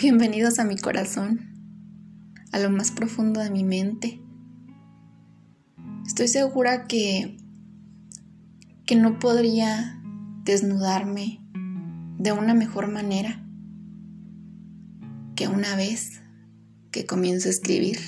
Bienvenidos a mi corazón, a lo más profundo de mi mente. Estoy segura que que no podría desnudarme de una mejor manera que una vez que comienzo a escribir.